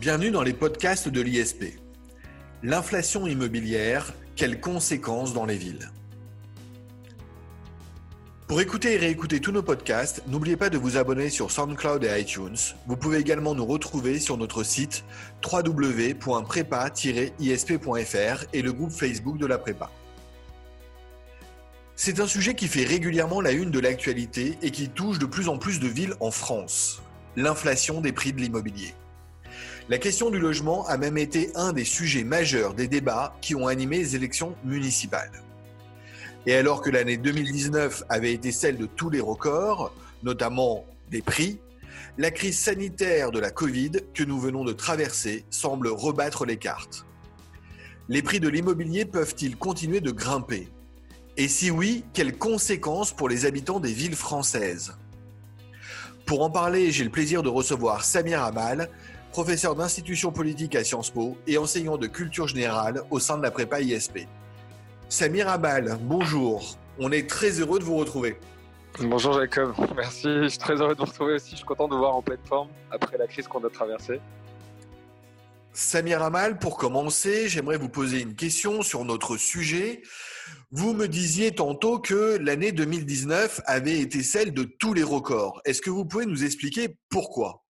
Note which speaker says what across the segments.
Speaker 1: Bienvenue dans les podcasts de l'ISP. L'inflation immobilière, quelles conséquences dans les villes? Pour écouter et réécouter tous nos podcasts, n'oubliez pas de vous abonner sur SoundCloud et iTunes. Vous pouvez également nous retrouver sur notre site www.prépa-isp.fr et le groupe Facebook de la prépa. C'est un sujet qui fait régulièrement la une de l'actualité et qui touche de plus en plus de villes en France. L'inflation des prix de l'immobilier. La question du logement a même été un des sujets majeurs des débats qui ont animé les élections municipales. Et alors que l'année 2019 avait été celle de tous les records, notamment des prix, la crise sanitaire de la Covid que nous venons de traverser semble rebattre les cartes. Les prix de l'immobilier peuvent-ils continuer de grimper? Et si oui, quelles conséquences pour les habitants des villes françaises? Pour en parler, j'ai le plaisir de recevoir Samir Amal, professeur d'institution politique à Sciences Po et enseignant de culture générale au sein de la prépa ISP. Samir Abal, bonjour. On est très heureux de vous retrouver.
Speaker 2: Bonjour Jacob, merci. Je suis très heureux de vous retrouver aussi. Je suis content de vous voir en pleine forme après la crise qu'on a traversée.
Speaker 1: Samir Amal, pour commencer, j'aimerais vous poser une question sur notre sujet. Vous me disiez tantôt que l'année 2019 avait été celle de tous les records. Est-ce que vous pouvez nous expliquer pourquoi?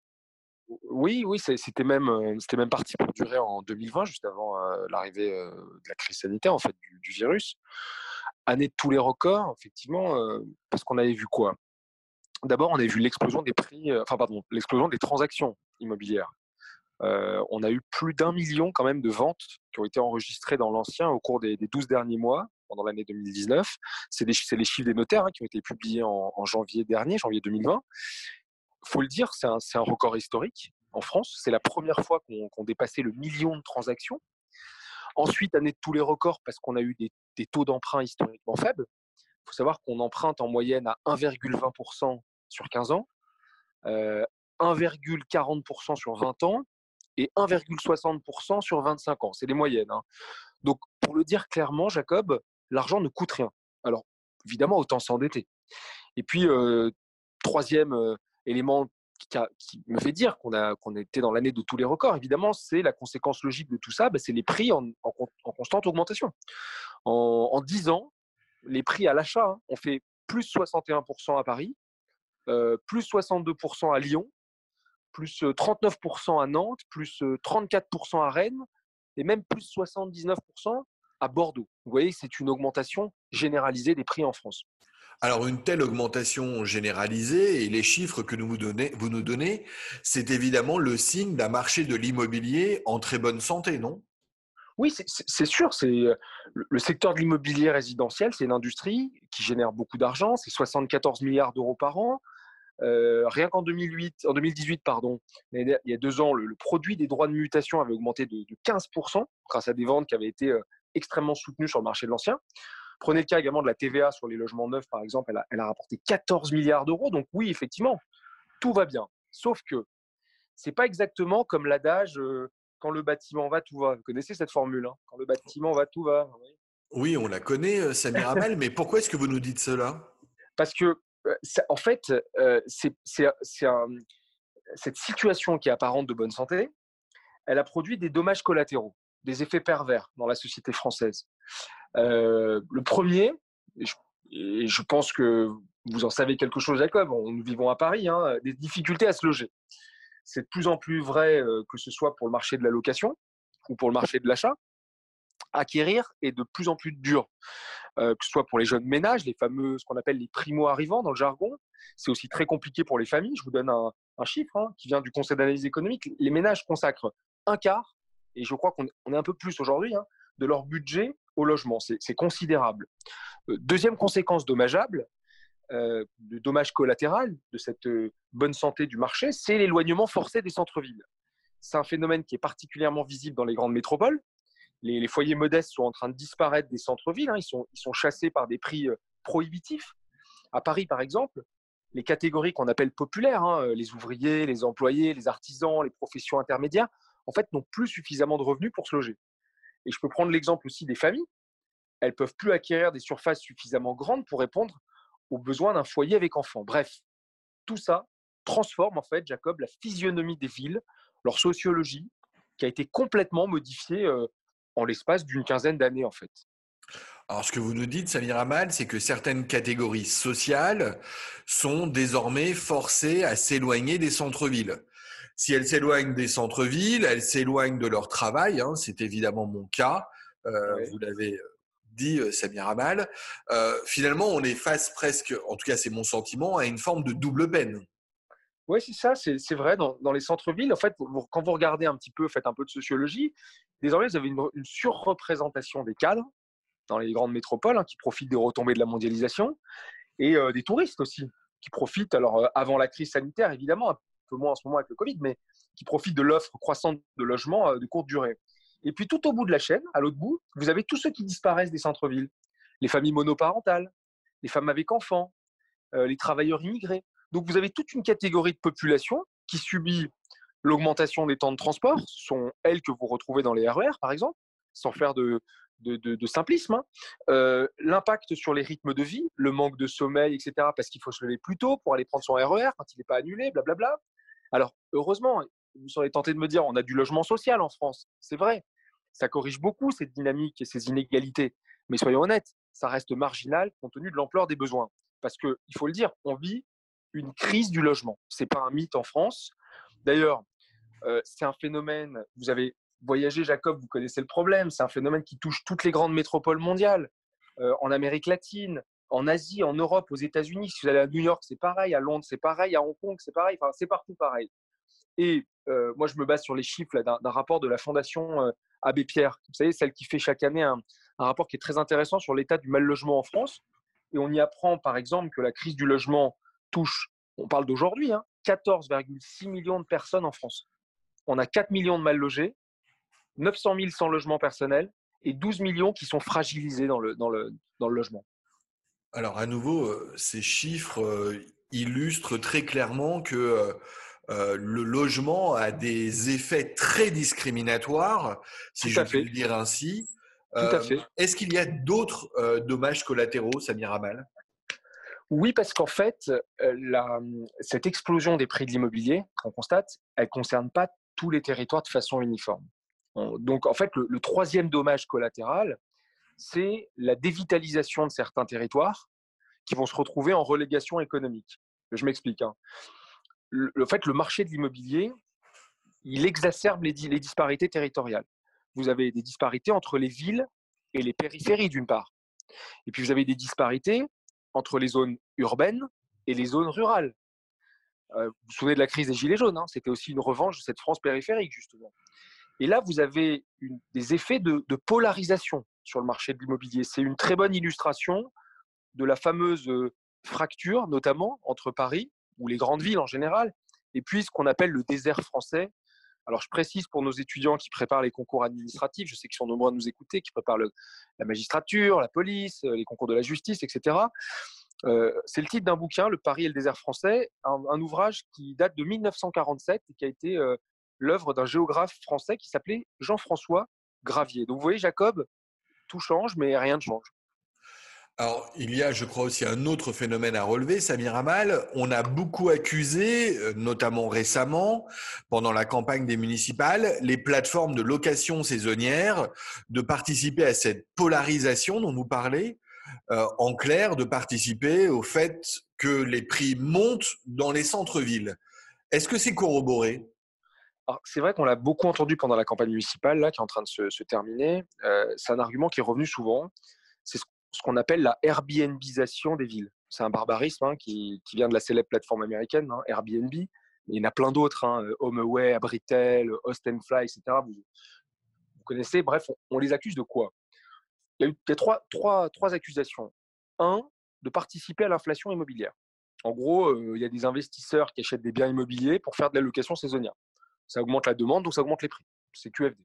Speaker 2: Oui, oui, c'était même, c'était même parti pour durer en 2020, juste avant l'arrivée de la crise sanitaire, en fait, du, virus. Année de tous les records, effectivement, parce qu'on avait vu quoi? D'abord, on avait vu l'explosion des prix, enfin, pardon, l'explosion des transactions immobilières. on a eu plus d'un million quand même de ventes qui ont été enregistrées dans l'ancien au cours des, des 12 derniers mois, pendant l'année 2019. C'est les chiffres des notaires hein, qui ont été publiés en, janvier dernier, janvier 2020 faut le dire, c'est un, record historique en France. C'est la première fois qu'on dépassait le million de transactions. Ensuite, année de tous les records parce qu'on a eu des, taux d'emprunt historiquement faibles. Il faut savoir qu'on emprunte en moyenne à 1,20% sur 15 ans, euh, 1,40% sur 20 ans et 1,60% sur 25 ans. C'est les moyennes. Hein. Donc, pour le dire clairement, Jacob, l'argent ne coûte rien. Alors, évidemment, autant s'endetter. Et puis, euh, troisième euh, élément qui, me fait dire qu'on qu'on était dans l'année de tous les records, évidemment, c'est la conséquence logique de tout ça, bah, c'est les prix en, constante augmentation. En, 10 ans, les prix à l'achat hein, ont fait plus 61% à Paris, euh, plus 62% à Lyon, plus 39% à Nantes, plus 34% à Rennes, et même plus 79% à Bordeaux. Vous voyez, c'est une augmentation généralisée des prix en France.
Speaker 1: Alors, une telle augmentation généralisée et les chiffres que vous, donnez, vous nous donnez, c'est évidemment le signe d'un marché de l'immobilier en très bonne santé, non?
Speaker 2: Oui, c'est sûr. C'est le secteur de l'immobilier résidentiel, c'est une industrie qui génère beaucoup d'argent. C'est 74 milliards d'euros par an. Euh, rien qu'en 2008, en 2018, pardon, il y a deux ans, le, produit des droits de mutation avait augmenté de, de, 15% grâce à des ventes qui avaient été euh, extrêmement soutenues sur le marché de l'ancien. Prenez le cas également de la TVA sur les logements neufs, par exemple, elle a, rapporté 14 milliards d'euros. Donc oui, effectivement, tout va bien. Sauf que c'est pas exactement comme l'adage euh, quand le bâtiment va, tout va. Vous connaissez cette formule hein Quand le bâtiment va, tout va.
Speaker 1: Oui, on la connaît, euh, Samir Amal, mais pourquoi est-ce que vous nous dites cela?
Speaker 2: Parce que, euh, en fait, c'est cette situation qui est apparente de bonne santé, elle a produit des dommages collatéraux, des effets pervers dans la société française. Euh, le premier, et je, pense que vous en savez quelque chose, Jacob, nous vivons à Paris, hein, des difficultés à se loger. C'est de plus en plus vrai euh, que ce soit pour le marché de la location ou pour le marché de l'achat. Acquérir est de plus en plus dur, euh, que ce soit pour les jeunes ménages, les fameux, ce qu'on appelle les primo-arrivants dans le jargon. C'est aussi très compliqué pour les familles. Je vous donne un, chiffre hein, qui vient du Conseil d'analyse économique. Les ménages consacrent un quart, et je crois qu'on est un peu plus aujourd'hui, hein, de leur budget au logement. C'est considérable. Euh, deuxième conséquence dommageable, euh, le dommage collatéral de cette euh, bonne santé du marché, c'est l'éloignement forcé des centres-villes. C'est un phénomène qui est particulièrement visible dans les grandes métropoles. Les, foyers modestes sont en train de disparaître des centres-villes. Hein. Ils, sont, ils sont chassés par des prix prohibitifs. À Paris, par exemple, les catégories qu'on appelle populaires, hein, les ouvriers, les employés, les artisans, les professions intermédiaires, en fait, n'ont plus suffisamment de revenus pour se loger. Et je peux prendre l'exemple aussi des familles. Elles peuvent plus acquérir des surfaces suffisamment grandes pour répondre aux besoins d'un foyer avec enfants. Bref, tout ça transforme en fait, Jacob, la physionomie des villes, leur sociologie, qui a été complètement modifié en l'espace d'une quinzaine d'années, en fait.
Speaker 1: Alors, ce que vous nous dites, Samir Amal, c'est que certaines catégories sociales sont désormais forcées à s'éloigner des centres-villes. Si elles s'éloignent des centres-villes, elles s'éloignent de leur travail. Hein, c'est évidemment mon cas. Euh, vous l'avez dit, euh, Samir Amal. Euh, finalement, on est face presque, en tout cas c'est mon sentiment, à une forme de double peine.
Speaker 2: Oui, c'est ça, c'est vrai. Dans, les centres-villes, en fait, quand vous regardez un petit peu, faites un peu de sociologie, désormais, vous avez une, une surreprésentation des cadres dans les grandes métropoles, hein, qui profitent des retombées de la mondialisation, et euh, des touristes aussi, qui profitent, alors euh, avant la crise sanitaire évidemment, peu moins en ce moment avec le Covid, mais qui profitent de l'offre croissante de logements euh, de courte durée. Et puis tout au bout de la chaîne, à l'autre bout, vous avez tous ceux qui disparaissent des centres-villes, les familles monoparentales, les femmes avec enfants, les travailleurs immigrés. Donc vous avez toute une catégorie de population qui subit l'augmentation des temps de transport, ce sont elles que vous retrouvez dans les RER par exemple, sans faire de, simplisme. Hein. Euh, l'impact sur les rythmes de vie, le manque de sommeil, etc., parce qu'il faut se lever plus tôt pour aller prendre son RER quand il n'est pas annulé, blablabla. Alors, heureusement, vous serez tenté de me dire, on a du logement social en France. C'est vrai. Ça corrige beaucoup cette dynamique et ces inégalités. Mais soyons honnêtes, ça reste marginal compte tenu de l'ampleur des besoins. Parce qu'il faut le dire, on vit une crise du logement. Ce n'est pas un mythe en France. D'ailleurs, euh, c'est un phénomène, vous avez voyager, Jacob, vous connaissez le problème. C'est un phénomène qui touche toutes les grandes métropoles mondiales, euh, en Amérique latine, en Asie, en Europe, aux États-Unis. Si vous allez à New York, c'est pareil. À Londres, c'est pareil. À Hong Kong, c'est pareil. Enfin, c'est partout pareil. Et euh, moi, je me base sur les chiffres d'un rapport de la Fondation euh, Abbé Pierre. Vous savez, celle qui fait chaque année un, rapport qui est très intéressant sur l'état du mal logement en France. Et on y apprend, par exemple, que la crise du logement touche, on parle d'aujourd'hui, 14,6 hein, millions de personnes en France. On a 4 millions de mal logés 900 000 sans logement personnel et 12 millions qui sont fragilisés dans le, logement.
Speaker 1: Alors à nouveau, euh, ces chiffres euh, illustrent très clairement que euh, le logement a des effets très discriminatoires, si je puis le dire ainsi.
Speaker 2: Tout à fait.
Speaker 1: Est-ce qu'il y a d'autres dommages collatéraux, Samir Amal?
Speaker 2: Oui, parce qu'en fait, la, cette explosion des prix de l'immobilier qu'on constate, elle ne concerne pas tous les territoires de façon uniforme. Donc, en fait, le, troisième dommage collatéral, c'est la dévitalisation de certains territoires qui vont se retrouver en relégation économique. Je m'explique. Hein. Le, fait, le marché de l'immobilier, il exacerbe les, les disparités territoriales. Vous avez des disparités entre les villes et les périphéries, d'une part. Et puis, vous avez des disparités entre les zones urbaines et les zones rurales. Euh, vous vous souvenez de la crise des Gilets jaunes, hein, c'était aussi une revanche de cette France périphérique, justement. Et là, vous avez des effets de, polarisation sur le marché de l'immobilier. C'est une très bonne illustration de la fameuse fracture, notamment entre Paris, ou les grandes villes en général, et puis ce qu'on appelle le désert français. Alors, je précise pour nos étudiants qui préparent les concours administratifs, je sais qu'ils sont nombreux à nous écouter, qui préparent la magistrature, la police, les concours de la justice, etc. C'est le titre d'un bouquin, Le Paris et le désert français, un, ouvrage qui date de 1947 et qui a été l'œuvre d'un géographe français qui s'appelait Jean-François Gravier. Donc vous voyez, Jacob, tout change, mais rien ne change.
Speaker 1: Alors, il y a, je crois, aussi un autre phénomène à relever, Samir Amal. On a beaucoup accusé, euh, notamment récemment, pendant la campagne des municipales, les plateformes de location saisonnière de participer à cette polarisation dont vous parlez. Euh, en clair, de participer au fait que les prix montent dans les centres-villes. Est-ce que c'est corroboré?
Speaker 2: C'est vrai qu'on l'a beaucoup entendu pendant la campagne municipale là, qui est en train de se, terminer. Euh, c'est un argument qui est revenu souvent. C'est ce qu'on appelle la Airbnbisation des villes. C'est un barbarisme hein, qui, vient de la célèbre plateforme américaine, hein, Airbnb. il y en a plein d'autres, hein, HomeAway, Abritel, Fly, etc. Vous, connaissez. Bref, on, les accuse de quoi? Il y a eu trois accusations. Un, de participer à l'inflation immobilière. En gros, euh, il y a des investisseurs qui achètent des biens immobiliers pour faire de la location saisonnière ça augmente la demande, donc ça augmente les prix. C'est QFD.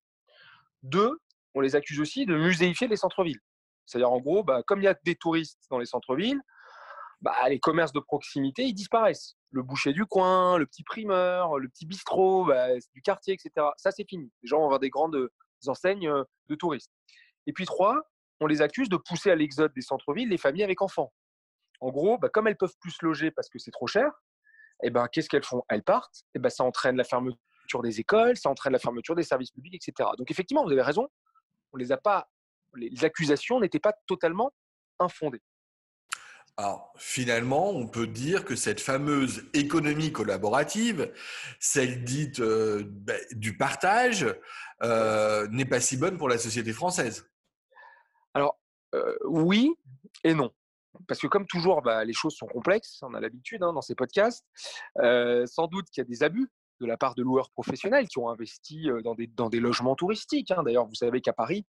Speaker 2: Deux, on les accuse aussi de muséifier les centres-villes. C'est-à-dire, en gros, bah, comme il y a des touristes dans les centres-villes, bah, les commerces de proximité, ils disparaissent. Le boucher du coin, le petit primeur, le petit bistrot bah, du quartier, etc. Ça, c'est fini. Les gens vont avoir des grandes enseignes euh, de touristes. Et puis trois, on les accuse de pousser à l'exode des centres-villes les familles avec enfants. En gros, comme elles peuvent plus se loger parce que c'est trop cher, eh ben, qu'est-ce qu'elles font? Elles partent, et ben, ça entraîne la fermeture fermeture des écoles, ça entraîne la fermeture des services publics, etc. Donc effectivement, vous avez raison, on les a pas, les accusations n'étaient pas totalement infondées.
Speaker 1: Alors, finalement, on peut dire que cette fameuse économie collaborative, celle dite euh, ben, du partage, euh, n'est pas si bonne pour la société française.
Speaker 2: Alors, euh, oui et non. Parce que comme toujours, bah, les choses sont complexes, on a l'habitude hein, dans ces podcasts. sans doute qu'il y a des abus de la part de loueurs professionnels qui ont investi dans des, logements touristiques. Hein. D'ailleurs, vous savez qu'à Paris,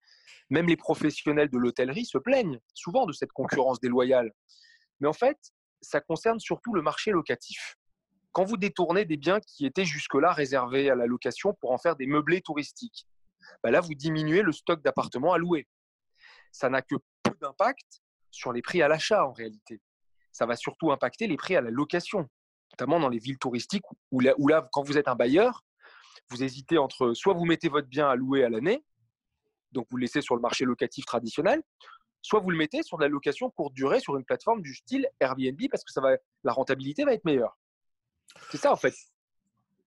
Speaker 2: même les professionnels de l'hôtellerie se plaignent souvent de cette concurrence déloyale. Mais en fait, ça concerne surtout le marché locatif. Quand vous détournez des biens qui étaient jusque-là réservés à la location pour en faire des meublés touristiques, bah là, vous diminuez le stock d'appartements à louer. Ça n'a que peu d'impact sur les prix à l'achat en réalité. Ça va surtout impacter les prix à la location, notamment dans les villes touristiques où là, où là quand vous êtes un bailleur, vous hésitez entre soit vous mettez votre bien à louer à l'année, donc vous le laissez sur le marché locatif traditionnel, soit vous le mettez sur de la location courte durée sur une plateforme du style Airbnb parce que ça va, la rentabilité va être meilleure. C'est ça en fait.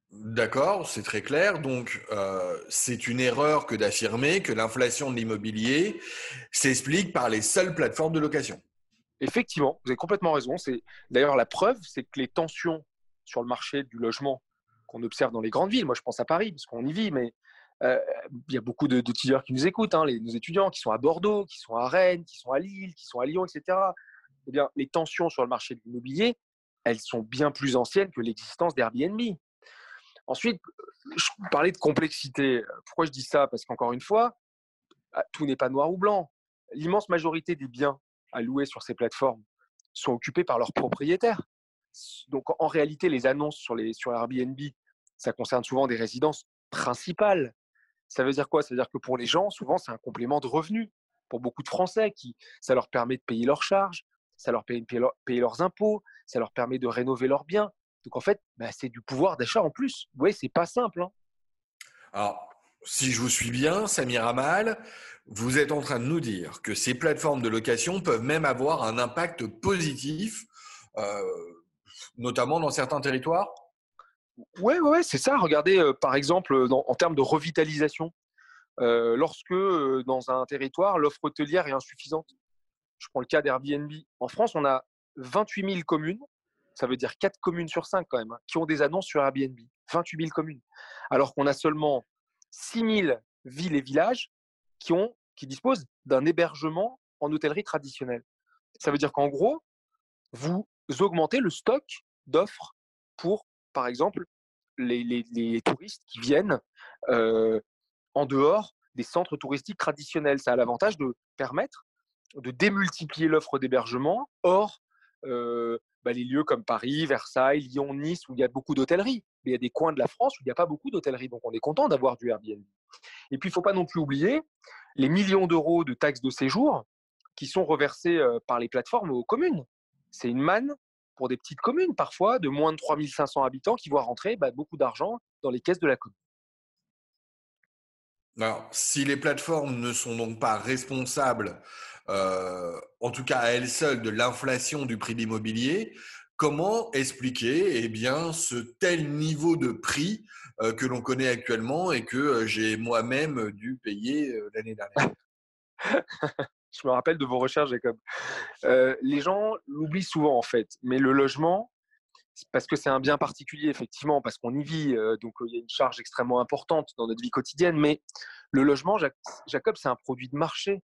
Speaker 1: D'accord, c'est très clair. Donc, euh, c'est une erreur que d'affirmer que l'inflation de l'immobilier s'explique par les seules plateformes de location.
Speaker 2: Effectivement, vous avez complètement raison. C'est d'ailleurs la preuve, c'est que les tensions sur le marché du logement qu'on observe dans les grandes villes, moi je pense à Paris parce qu'on y vit, mais euh, il y a beaucoup de, de qui nous écoutent, hein, nos étudiants qui sont à Bordeaux, qui sont à Rennes, qui sont à Lille, qui sont à Lyon, etc. Eh bien, les tensions sur le marché de l'immobilier, elles sont bien plus anciennes que l'existence d'Airbnb. Ensuite, je parlais de complexité. Pourquoi je dis ça? Parce qu'encore une fois, ah, tout n'est pas noir ou blanc. L'immense majorité des biens à louer sur ces plateformes sont occupés par leurs propriétaires. Donc, en réalité, les annonces sur, les, sur Airbnb, ça concerne souvent des résidences principales. Ça veut dire quoi? Ça veut dire que pour les gens, souvent, c'est un complément de revenus. Pour beaucoup de Français, qui, ça leur permet de payer leurs charges, ça leur permet de payer, leurs impôts, ça leur permet de rénover leurs biens. Donc en fait, bah, c'est du pouvoir d'achat en plus. Vous voyez, c'est pas simple. Hein.
Speaker 1: Alors, si je vous suis bien, Samir Amal, vous êtes en train de nous dire que ces plateformes de location peuvent même avoir un impact positif, euh, notamment dans certains territoires?
Speaker 2: Ouais, ouais, c'est ça. Regardez, euh, par exemple, en termes de revitalisation, euh, lorsque dans un territoire, l'offre hôtelière est insuffisante. Je prends le cas d'Airbnb. En France, on a 28 000 communes, ça veut dire 4 communes sur 5 quand même, hein, qui ont des annonces sur Airbnb. 28 000 communes. Alors qu'on a seulement 6 000 villes et villages qui, ont, qui disposent d'un hébergement en hôtellerie traditionnelle. Ça veut dire qu'en gros, vous augmentez le stock d'offres pour par exemple, les, touristes qui viennent en dehors des centres touristiques traditionnels. Ça a l'avantage de permettre de démultiplier l'offre d'hébergement hors bah, les lieux comme Paris, Versailles, Lyon, Nice, où il y a beaucoup d'hôtellerie. Mais il y a des coins de la France où il n'y a pas beaucoup d'hôtellerie. Donc on est content d'avoir du Airbnb. Et puis il ne faut pas non plus oublier les millions d'euros de taxes de séjour qui sont reversés par les plateformes aux communes. C'est une manne pour des petites communes, parfois de moins de 3500 habitants, qui voient rentrer bah, beaucoup d'argent dans les caisses de la commune.
Speaker 1: Alors, si les plateformes ne sont donc pas responsables, en tout cas à elles seules, de l'inflation du prix de l'immobilier, comment expliquer eh ce tel niveau de prix euh, que l'on connaît actuellement et que euh, j'ai moi-même dû payer l'année dernière?
Speaker 2: Je me rappelle de vos recherches, Jacob. les gens l'oublient souvent, en fait. Mais le logement, parce que c'est un bien particulier, effectivement, parce qu'on y vit, donc il y a une charge extrêmement importante dans notre vie quotidienne. Mais le logement, Jacob, c'est un produit de marché,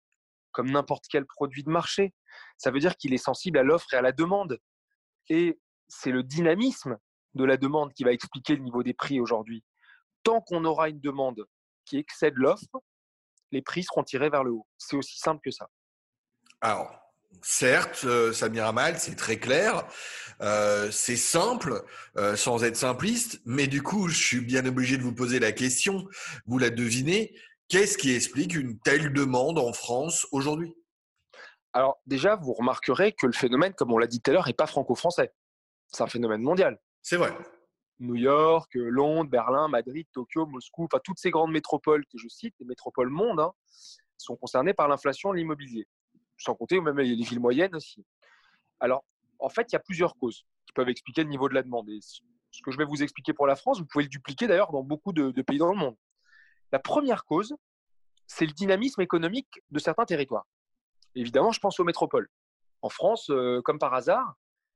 Speaker 2: comme n'importe quel produit de marché. Ça veut dire qu'il est sensible à l'offre et à la demande. Et c'est le dynamisme de la demande qui va expliquer le niveau des prix aujourd'hui. Tant qu'on aura une demande qui excède l'offre, les prix seront tirés vers le haut. C'est aussi simple que ça.
Speaker 1: Alors, certes, euh, Samir Amal, c'est très clair, euh, c'est simple, euh, sans être simpliste, mais du coup, je suis bien obligé de vous poser la question, vous la devinez, qu'est-ce qui explique une telle demande en France aujourd'hui?
Speaker 2: Alors déjà, vous remarquerez que le phénomène, comme on l'a dit tout à l'heure, n'est pas franco-français. C'est un phénomène mondial.
Speaker 1: C'est vrai.
Speaker 2: New York, Londres, Berlin, Madrid, Tokyo, Moscou, enfin toutes ces grandes métropoles que je cite, les métropoles monde, hein, sont concernées par l'inflation de l'immobilier sans compter même les villes moyennes aussi. Alors, en fait, il y a plusieurs causes qui peuvent expliquer le niveau de la demande. ce que je vais vous expliquer pour la France, vous pouvez le dupliquer d'ailleurs dans beaucoup de, pays dans le monde. La première cause, c'est le dynamisme économique de certains territoires. Évidemment, je pense aux métropoles. En France, euh, comme par hasard,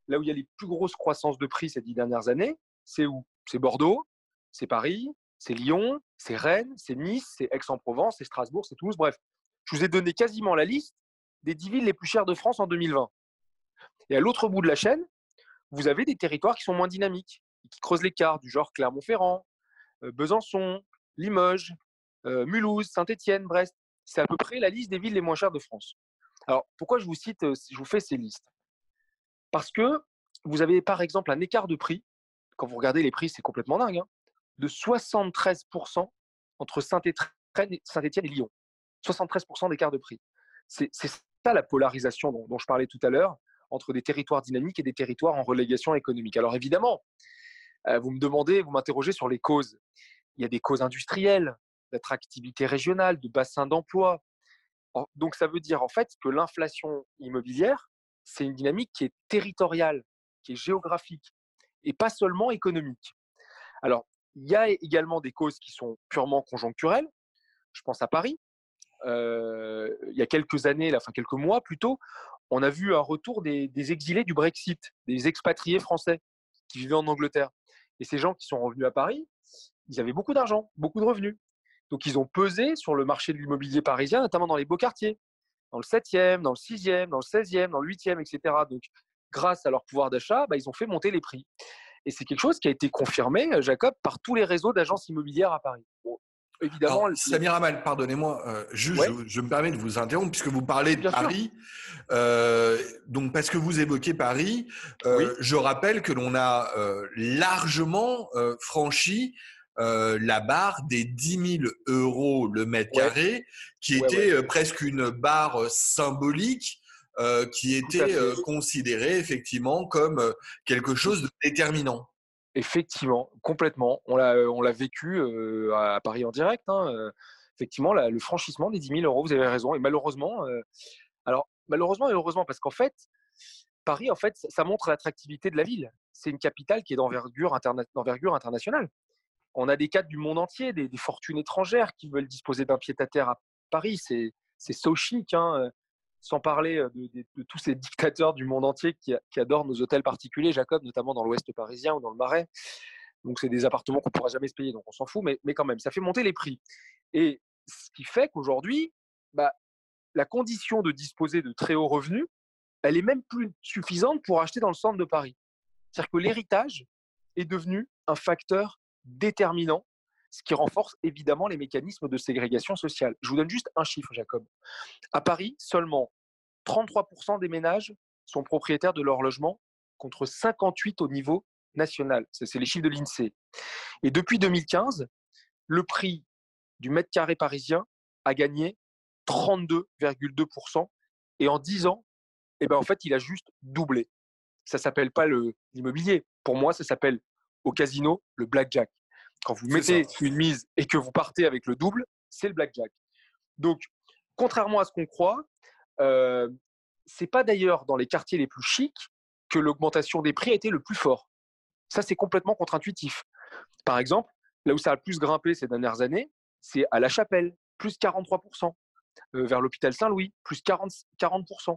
Speaker 2: là où il y a les plus grosses croissances de prix ces dix dernières années, c'est où? C'est Bordeaux, c'est Paris, c'est Lyon, c'est Rennes, c'est Nice, c'est Aix-en-Provence, c'est Strasbourg, c'est Toulouse. Bref, je vous ai donné quasiment la liste des dix villes les plus chères de France en 2020. Et à l'autre bout de la chaîne, vous avez des territoires qui sont moins dynamiques, qui creusent l'écart, du genre Clermont-Ferrand, euh, Besançon, Limoges, euh, Mulhouse, Saint-Étienne, Brest. C'est à peu près la liste des villes les moins chères de France. Alors, pourquoi je vous cite, je vous fais ces listes? Parce que vous avez par exemple un écart de prix, quand vous regardez les prix, c'est complètement dingue, hein, de 73% entre Saint-Étienne et Lyon. 73% d'écart de prix. C'est ça la polarisation dont, je parlais tout à l'heure entre des territoires dynamiques et des territoires en relégation économique. Alors évidemment, vous me demandez, vous m'interrogez sur les causes. Il y a des causes industrielles, d'attractivité régionale, de bassin d'emploi. Donc ça veut dire en fait que l'inflation immobilière, c'est une dynamique qui est territoriale, qui est géographique et pas seulement économique. Alors, il y a également des causes qui sont purement conjoncturelles. Je pense à Paris. Euh, il y a quelques années, enfin quelques mois plutôt, on a vu un retour des, exilés du Brexit, des expatriés français qui vivaient en Angleterre. Et ces gens qui sont revenus à Paris, ils avaient beaucoup d'argent, beaucoup de revenus. Donc ils ont pesé sur le marché de l'immobilier parisien, notamment dans les beaux quartiers, dans le 7e, dans le 6e, dans le 16e, dans le 8e, etc. Donc grâce à leur pouvoir d'achat, bah, ils ont fait monter les prix. Et c'est quelque chose qui a été confirmé, euh, Jacob, par tous les réseaux d'agences immobilières à Paris.
Speaker 1: évidemment. Samir Amal, pardonnez-moi, euh, je, me permets de vous interrompre puisque vous parlez de Paris. Euh, donc, parce que vous évoquez Paris, je rappelle que l'on a largement franchi la barre des 10 000 euros le mètre carré, qui était presque une barre symbolique euh, qui était euh, considéré effectivement comme euh, quelque chose de déterminant.
Speaker 2: Effectivement, complètement. On l'a, vécu à Paris en direct. Hein, effectivement, le franchissement des 10 000 euros, vous avez raison. Et malheureusement, alors malheureusement et heureusement, parce qu'en fait, Paris, en fait, ça montre l'attractivité de la ville. C'est une capitale qui est d'envergure, d'envergure internationale. On a des cadres du monde entier, des, fortunes étrangères qui veulent disposer d'un pied-à-terre à Paris. C'est, so chic. Hein sans parler de, tous ces dictateurs du monde entier qui, adorent nos hôtels particuliers, Jacob, notamment dans l'Ouest parisien ou dans le Marais. Donc, c'est des appartements qu'on ne pourra jamais se payer, donc on s'en fout, mais, mais, quand même, ça fait monter les prix. Et ce qui fait qu'aujourd'hui, bah, la condition de disposer de très hauts revenus, elle est même plus suffisante pour acheter dans le centre de Paris. C'est-à-dire que l'héritage est devenu un facteur déterminant ce qui renforce évidemment les mécanismes de ségrégation sociale. Je vous donne juste un chiffre, Jacob. À Paris, seulement 33% des ménages sont propriétaires de leur logement contre 58 au niveau national. C'est les chiffres de l'INSEE. Et depuis 2015, le prix du mètre carré parisien a gagné 32,2%. Et en 10 ans, eh ben en fait, il a juste doublé. Ça s'appelle pas l'immobilier. Pour moi, ça s'appelle au casino le blackjack. Quand vous mettez une mise et que vous partez avec le double, c'est le blackjack. Donc, contrairement à ce qu'on croit, euh, c'est pas d'ailleurs dans les quartiers les plus chics que l'augmentation des prix a été le plus fort. Ça, c'est complètement contre-intuitif. Par exemple, là où ça a le plus grimpé ces dernières années, c'est à La Chapelle, plus 43%. Euh, vers l'hôpital Saint-Louis, plus 40%. 40%.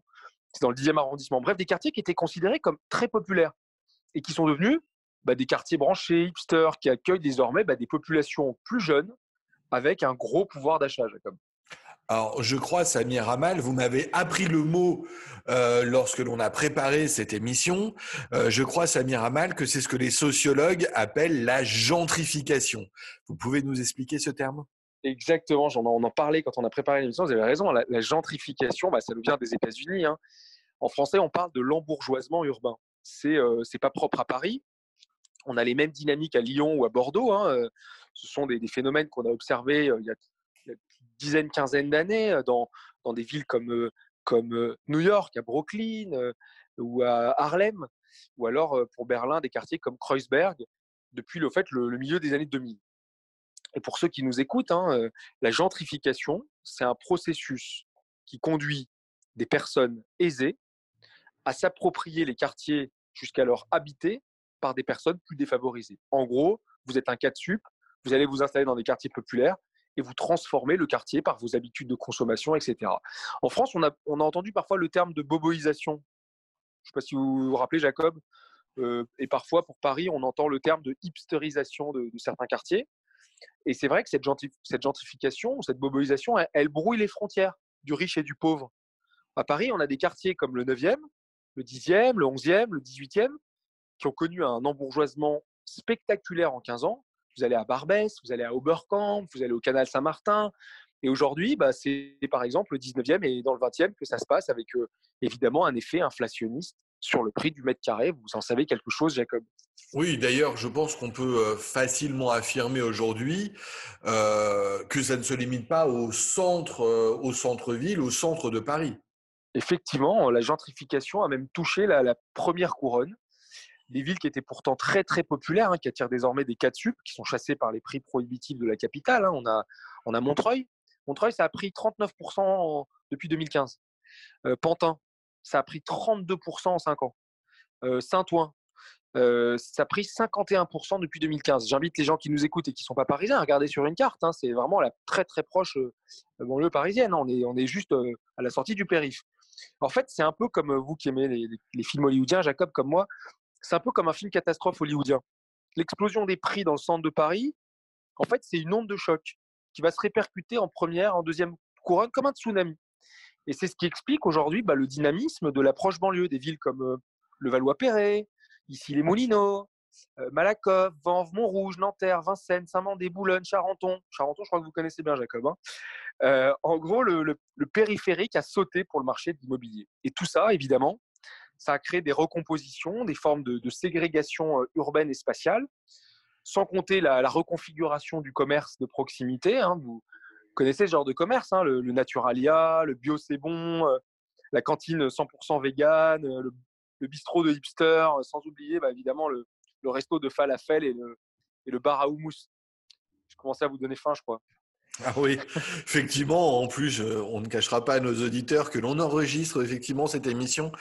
Speaker 2: C'est dans le 10e arrondissement. Bref, des quartiers qui étaient considérés comme très populaires et qui sont devenus bah, des quartiers branchés, hipsters, qui accueillent désormais bah, des populations plus jeunes avec un gros pouvoir d'achat, Jacob.
Speaker 1: Alors, je crois, Samir Ramal, vous m'avez appris le mot euh, lorsque l'on a préparé cette émission. Euh, je crois, Samir Ramal, que c'est ce que les sociologues appellent la gentrification. Vous pouvez nous expliquer ce terme?
Speaker 2: Exactement, on en parlait quand on a préparé l'émission, vous avez raison, la, gentrification, bah, ça nous vient des États-Unis. Hein. En français, on parle de l'embourgeoisement urbain. C'est n'est euh, pas propre à Paris, on a les mêmes dynamiques à Lyon ou à Bordeaux. Hein, euh, ce sont des, phénomènes qu'on a observés euh, il y a, une dizaine, quinzaine d'années euh, dans, des villes comme, comme New York, à Brooklyn ou à Harlem, ou alors pour Berlin, des quartiers comme Kreuzberg, depuis le, fait, le, milieu des années 2000. Et pour ceux qui nous écoutent, hein, la gentrification, c'est un processus qui conduit des personnes aisées à s'approprier les quartiers jusqu'alors habités par des personnes plus défavorisées. En gros, vous êtes un cas de sup, vous allez vous installer dans des quartiers populaires et vous transformez le quartier par vos habitudes de consommation, etc. En France, on a, entendu parfois le terme de boboisation. Je ne sais pas si vous vous rappelez, Jacob. Euh, et parfois, pour Paris, on entend le terme de hipsterisation de, certains quartiers. Et c'est vrai que cette, cette gentrification, cette boboisation, elle, brouille les frontières du riche et du pauvre. À Paris, on a des quartiers comme le 9e, le 10e, le 11e, le 18e, qui ont connu un embourgeoisement spectaculaire en 15 ans. Vous allez à Barbès, vous allez à Oberkamp, vous allez au Canal Saint-Martin. Et aujourd'hui, bah, c'est par exemple le 19e et dans le 20e que ça se passe avec euh, évidemment un effet inflationniste sur le prix du mètre carré. Vous en savez quelque chose, Jacob?
Speaker 1: Oui, d'ailleurs, je pense qu'on peut euh, facilement affirmer aujourd'hui euh, que ça ne se limite pas au centre, au centre-ville, au centre de Paris.
Speaker 2: Effectivement, la gentrification a même touché la première couronne des villes qui étaient pourtant très très populaires, hein, qui attirent désormais des cas de sup, qui sont chassés par les prix prohibitifs de la capitale. Hein. On, a, on a Montreuil. Montreuil, ça a pris 39% depuis 2015. Euh, Pantin, ça a pris 32% en 5 ans. Euh, Saint-Ouen, euh, ça a pris 51% depuis 2015. J'invite les gens qui nous écoutent et qui ne sont pas parisiens à regarder sur une carte. Hein. c'est vraiment la très très proche banlieue parisienne. On, est, on est juste à la sortie du périph'. En fait, c'est un peu comme vous qui aimez les, les films hollywoodiens, Jacob, comme moi c'est un peu comme un film catastrophe hollywoodien. L'explosion des prix dans le centre de Paris, en fait, c'est une onde de choc qui va se répercuter en première, en deuxième couronne, comme un tsunami. Et c'est ce qui explique aujourd'hui bah, le dynamisme de l'approche banlieue des villes comme euh, le Valois-Perret, ici les Moulineaux, euh, Malakoff, Vanves, Montrouge, Nanterre, Vincennes, Saint-Mandé, Boulogne, Charenton. Charenton, je crois que vous connaissez bien, Jacob. Hein. Euh, en gros, le, le, périphérique a sauté pour le marché de l'immobilier. Et tout ça, évidemment, ça a créé des recompositions, des formes de, ségrégation urbaine et spatiale, sans compter la, reconfiguration du commerce de proximité. Hein. Vous connaissez ce genre de commerce, hein, le, Naturalia, le Bio C'est Bon, la cantine 100% vegan, le, bistrot de hipster, sans oublier bah, évidemment le, resto de falafel et le, et le bar à houmous. Je commençais à vous donner faim, je crois.
Speaker 1: Ah oui, effectivement. En plus, on ne cachera pas à nos auditeurs que l'on enregistre effectivement cette émission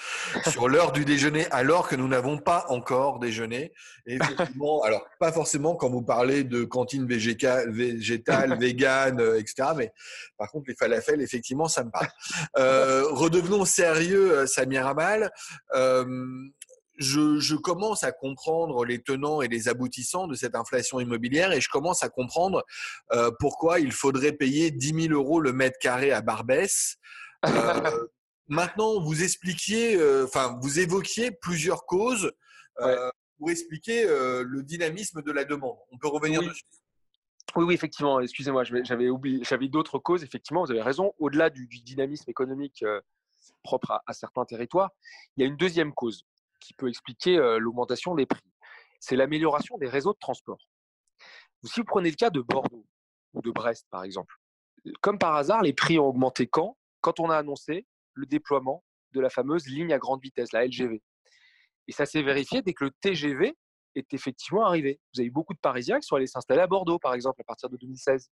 Speaker 1: sur l'heure du déjeuner, alors que nous n'avons pas encore déjeuné. effectivement, alors pas forcément quand vous parlez de cantine végétale, végétale végane, euh, etc. Mais par contre, les falafels, effectivement, ça me parle. Euh, redevenons sérieux, euh, Samir Amal. Euh, je, commence à comprendre les tenants et les aboutissants de cette inflation immobilière et je commence à comprendre euh, pourquoi il faudrait payer 10 000 euros le mètre carré à Barbès. Euh, maintenant, vous expliquiez, euh, enfin, vous évoquiez plusieurs causes pour expliquer le dynamisme de la demande. On peut revenir
Speaker 2: oui.
Speaker 1: dessus.
Speaker 2: Oui, oui, effectivement. Excusez-moi, j'avais oublié, j'avais d'autres causes. Effectivement, vous avez raison. Au-delà du, dynamisme économique propre à, certains territoires, il y a une deuxième cause qui peut expliquer l'augmentation des prix. C'est l'amélioration des réseaux de transport. Si vous prenez le cas de Bordeaux ou de Brest, par exemple, comme par hasard, les prix ont augmenté quand? Quand on a annoncé le déploiement de la fameuse ligne à grande vitesse, la LGV. Et ça s'est vérifié dès que le TGV est effectivement arrivé. Vous avez eu beaucoup de Parisiens qui sont allés s'installer à Bordeaux, par exemple, à partir de 2016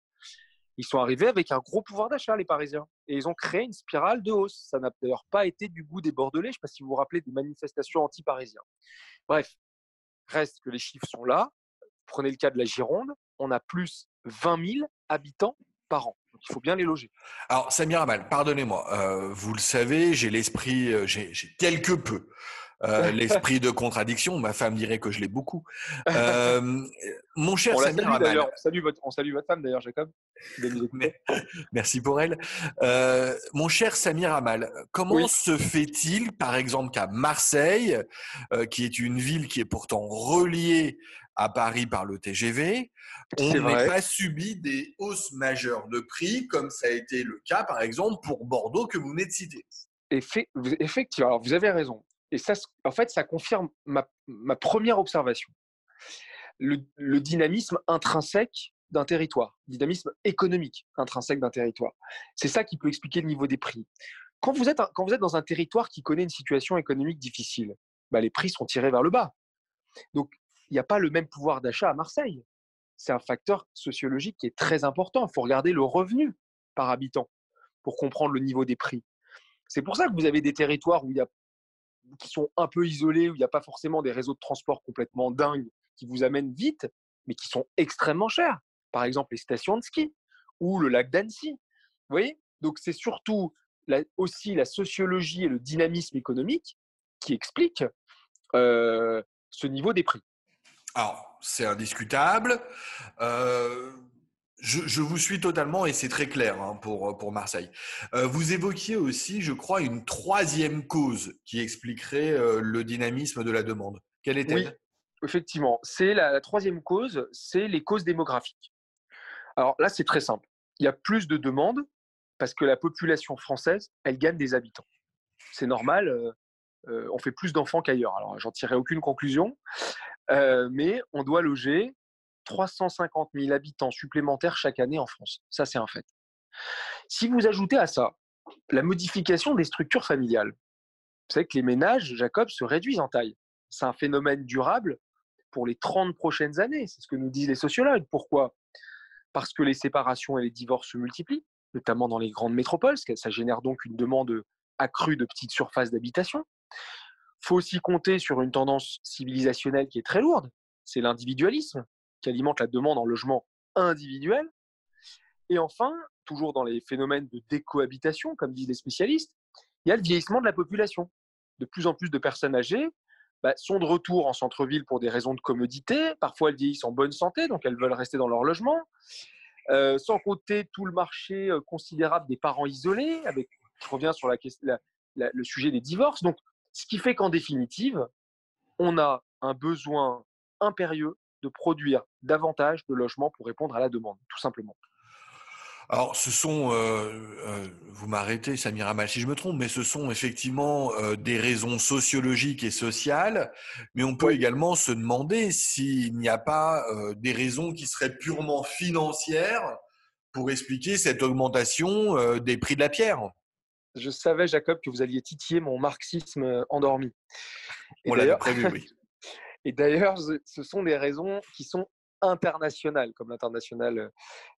Speaker 2: ils sont arrivés avec un gros pouvoir d'achat, les Parisiens. Et ils ont créé une spirale de hausse. Ça n'a d'ailleurs pas été du goût des Bordelais. Je ne sais pas si vous vous rappelez des manifestations anti-parisiens. Bref, reste que les chiffres sont là. Prenez le cas de la Gironde. On a plus 20 000 habitants par an. Il faut bien les loger.
Speaker 1: Alors, Samir Amal, pardonnez-moi. Euh, vous le savez, j'ai l'esprit, euh, j'ai quelque peu euh, l'esprit de contradiction. Ma femme dirait que je l'ai beaucoup. Euh, mon cher Samir
Speaker 2: Amal. On salue, votre, on salue votre femme d'ailleurs, Jacob.
Speaker 1: Merci pour elle. Euh, mon cher Samir Amal, comment se fait-il, par exemple, qu'à Marseille, qui est une ville qui est pourtant reliée à Paris par le TGV, on n'ait pas subi des hausses majeures de prix, comme ça a été le cas, par exemple, pour Bordeaux que vous venez de citer?
Speaker 2: Effectivement, alors vous avez raison. Et ça, en fait, ça confirme ma, première observation. Le, dynamisme intrinsèque d'un territoire, dynamisme économique intrinsèque d'un territoire. C'est ça qui peut expliquer le niveau des prix. Quand vous êtes, quand vous êtes dans un territoire qui connaît une situation économique difficile, bah, les prix sont tirés vers le bas. Donc, il n'y a pas le même pouvoir d'achat à Marseille. C'est un facteur sociologique qui est très important. Il faut regarder le revenu par habitant pour comprendre le niveau des prix. C'est pour ça que vous avez des territoires où il y a qui sont un peu isolés, où il n'y a pas forcément des réseaux de transport complètement dingues qui vous amènent vite, mais qui sont extrêmement chers. Par exemple, les stations de ski ou le lac d'Annecy. Vous voyez? Donc, c'est surtout aussi la sociologie et le dynamisme économique qui expliquent ce niveau des prix.
Speaker 1: Alors, c'est indiscutable. Euh, je, vous suis totalement et c'est très clair hein, pour, pour Marseille. Euh, vous évoquiez aussi, je crois, une troisième cause qui expliquerait euh, le dynamisme de la demande. Quelle est-elle?
Speaker 2: Oui, effectivement. C'est la, troisième cause, c'est les causes démographiques. Alors là, c'est très simple. Il y a plus de demandes parce que la population française, elle gagne des habitants. C'est normal, on fait plus d'enfants qu'ailleurs. Alors, j'en tirerai aucune conclusion, mais on doit loger 350 000 habitants supplémentaires chaque année en France. Ça, c'est un fait. Si vous ajoutez à ça la modification des structures familiales, vous savez que les ménages, Jacob, se réduisent en taille. C'est un phénomène durable pour les 30 prochaines années. C'est ce que nous disent les sociologues. Pourquoi? Parce que les séparations et les divorces se multiplient, notamment dans les grandes métropoles. Ça génère donc une demande accrue de petites surfaces d'habitation. Il faut aussi compter sur une tendance civilisationnelle qui est très lourde. C'est l'individualisme qui alimente la demande en logement individuel. Et enfin, toujours dans les phénomènes de décohabitation, comme disent les spécialistes, il y a le vieillissement de la population. De plus en plus de personnes âgées bah, sont de retour en centre-ville pour des raisons de commodité. Parfois, elles vieillissent en bonne santé, donc elles veulent rester dans leur logement. Euh, sans compter tout le marché euh, considérable des parents isolés, avec, je reviens sur le sujet des divorces. Donc, ce qui fait qu'en définitive, on a un besoin impérieux de produire davantage de logements pour répondre à la demande, tout simplement.
Speaker 1: Alors, ce sont, euh, euh, vous m'arrêtez, Samira Mal, si je me trompe, mais ce sont effectivement euh, des raisons sociologiques et sociales, mais on peut également se demander s'il n'y a pas des raisons qui seraient purement financières pour expliquer cette augmentation des prix de la pierre.
Speaker 2: Je savais, Jacob, que vous alliez titiller mon marxisme endormi.
Speaker 1: on l'a prévu, oui.
Speaker 2: Et d'ailleurs, ce sont des raisons qui sont internationales, comme l'international euh,